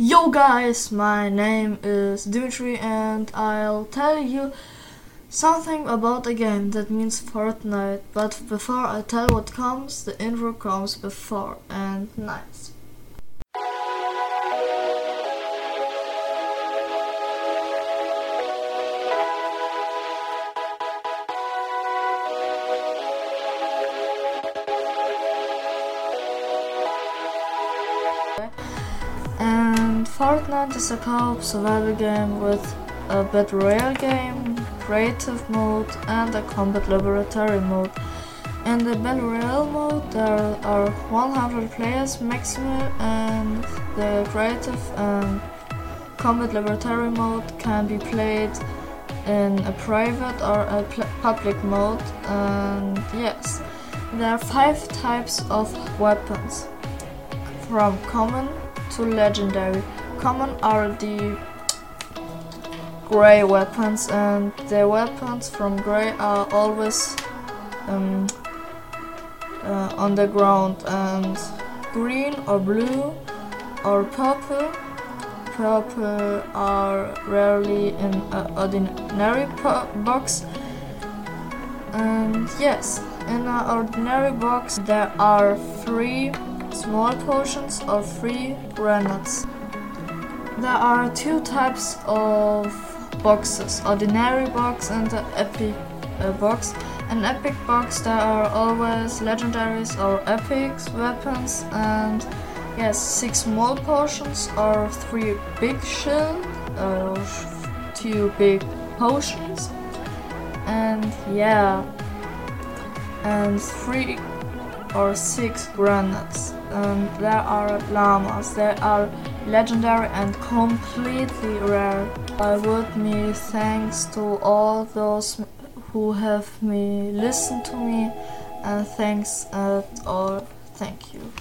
Yo guys, my name is Dimitri and I'll tell you something about a game that means Fortnite. But before I tell what comes, the intro comes before and nice. And Fortnite is a co-op survival game with a battle royale game, creative mode, and a combat laboratory mode. In the battle royale mode, there are 100 players maximum, and the creative and combat laboratory mode can be played in a private or a public mode. And yes, there are five types of weapons, from common to legendary. Common are the gray weapons, and the weapons from gray are always um, uh, on the ground, and green or blue or purple. Purple are rarely in an ordinary box. And yes, in an ordinary box there are three small potions or three grenades. There are two types of boxes ordinary box and epic uh, box. An epic box, there are always legendaries or epics weapons, and yes, six small potions or three big shield or two big potions, and yeah, and three or six grenades. And um, there are llamas. They are legendary and completely rare. I would me thanks to all those who have me listened to me and thanks uh, at all. Thank you.